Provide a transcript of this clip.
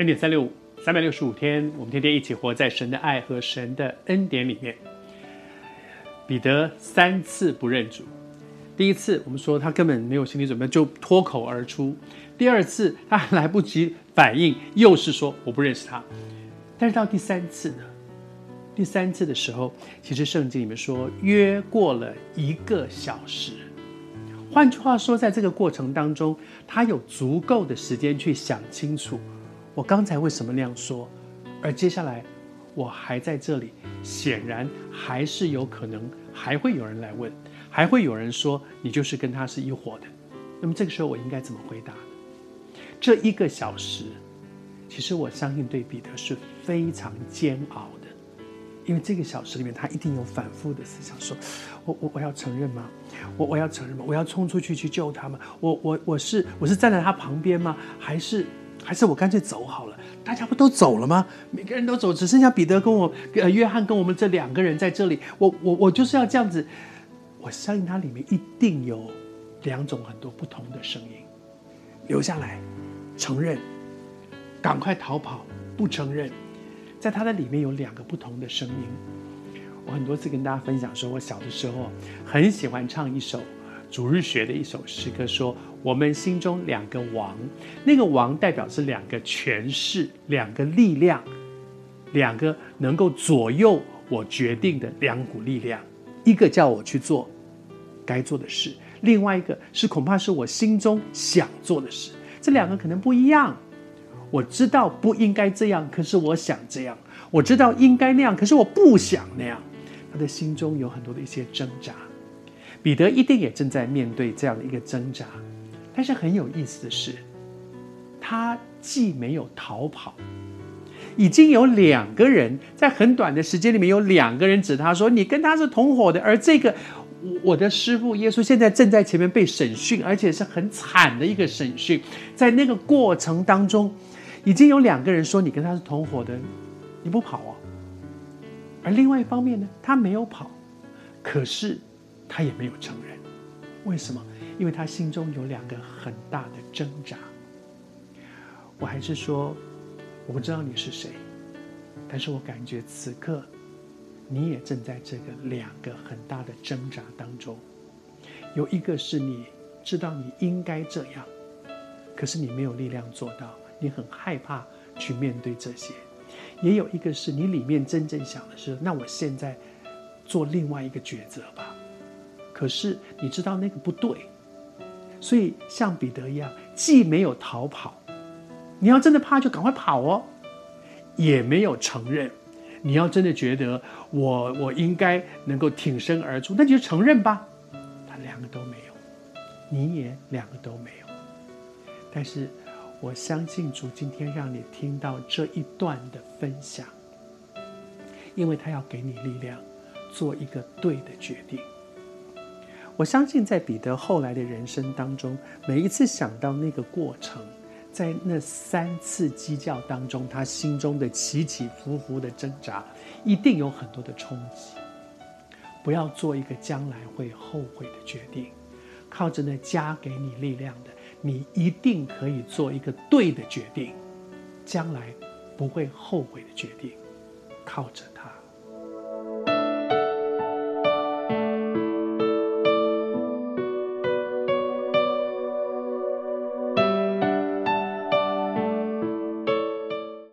恩典三六五，三百六十五天，我们天天一起活在神的爱和神的恩典里面。彼得三次不认主，第一次我们说他根本没有心理准备，就脱口而出；第二次他还来不及反应，又是说我不认识他。但是到第三次呢？第三次的时候，其实圣经里面说约过了一个小时。换句话说，在这个过程当中，他有足够的时间去想清楚。我刚才为什么那样说？而接下来我还在这里，显然还是有可能还会有人来问，还会有人说你就是跟他是一伙的。那么这个时候我应该怎么回答？这一个小时，其实我相信对彼得是非常煎熬的，因为这个小时里面他一定有反复的思想说：我我我要承认吗？我我要承认吗？我要冲出去去救他吗？我我我是我是站在他旁边吗？还是？还是我干脆走好了，大家不都走了吗？每个人都走，只剩下彼得跟我，呃，约翰跟我们这两个人在这里。我我我就是要这样子。我相信它里面一定有两种很多不同的声音，留下来，承认，赶快逃跑，不承认。在它的里面有两个不同的声音。我很多次跟大家分享说，我小的时候很喜欢唱一首。主日学的一首诗歌说：“我们心中两个王，那个王代表是两个权势、两个力量、两个能够左右我决定的两股力量。一个叫我去做该做的事，另外一个是恐怕是我心中想做的事。这两个可能不一样。我知道不应该这样，可是我想这样；我知道应该那样，可是我不想那样。他的心中有很多的一些挣扎。”彼得一定也正在面对这样的一个挣扎，但是很有意思的是，他既没有逃跑，已经有两个人在很短的时间里面有两个人指他说：“你跟他是同伙的。”而这个我的师傅耶稣现在正在前面被审讯，而且是很惨的一个审讯。在那个过程当中，已经有两个人说：“你跟他是同伙的，你不跑啊？”而另外一方面呢，他没有跑，可是。他也没有承认，为什么？因为他心中有两个很大的挣扎。我还是说，我不知道你是谁，但是我感觉此刻，你也正在这个两个很大的挣扎当中。有一个是你知道你应该这样，可是你没有力量做到，你很害怕去面对这些；也有一个是你里面真正想的是，那我现在做另外一个抉择吧。可是你知道那个不对，所以像彼得一样，既没有逃跑，你要真的怕就赶快跑哦，也没有承认，你要真的觉得我我应该能够挺身而出，那你就承认吧。他两个都没有，你也两个都没有。但是我相信主今天让你听到这一段的分享，因为他要给你力量，做一个对的决定。我相信，在彼得后来的人生当中，每一次想到那个过程，在那三次鸡叫当中，他心中的起起伏伏的挣扎，一定有很多的冲击。不要做一个将来会后悔的决定，靠着那加给你力量的，你一定可以做一个对的决定，将来不会后悔的决定，靠着他。